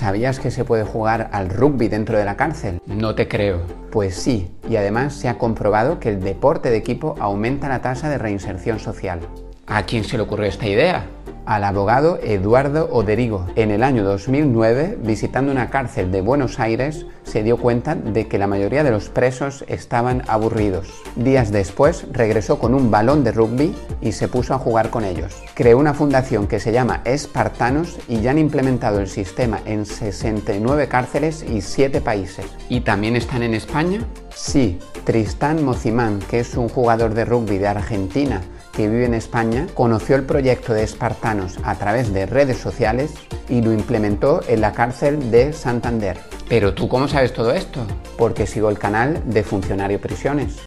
¿Sabías que se puede jugar al rugby dentro de la cárcel? No te creo. Pues sí, y además se ha comprobado que el deporte de equipo aumenta la tasa de reinserción social. ¿A quién se le ocurrió esta idea? Al abogado Eduardo Oderigo. En el año 2009, visitando una cárcel de Buenos Aires, se dio cuenta de que la mayoría de los presos estaban aburridos. Días después, regresó con un balón de rugby y se puso a jugar con ellos. Creó una fundación que se llama Espartanos y ya han implementado el sistema en 69 cárceles y 7 países. ¿Y también están en España? Sí, Tristán Mozimán, que es un jugador de rugby de Argentina, que vive en España, conoció el proyecto de Espartanos a través de redes sociales y lo implementó en la cárcel de Santander. ¿Pero tú cómo sabes todo esto? Porque sigo el canal de Funcionario Prisiones.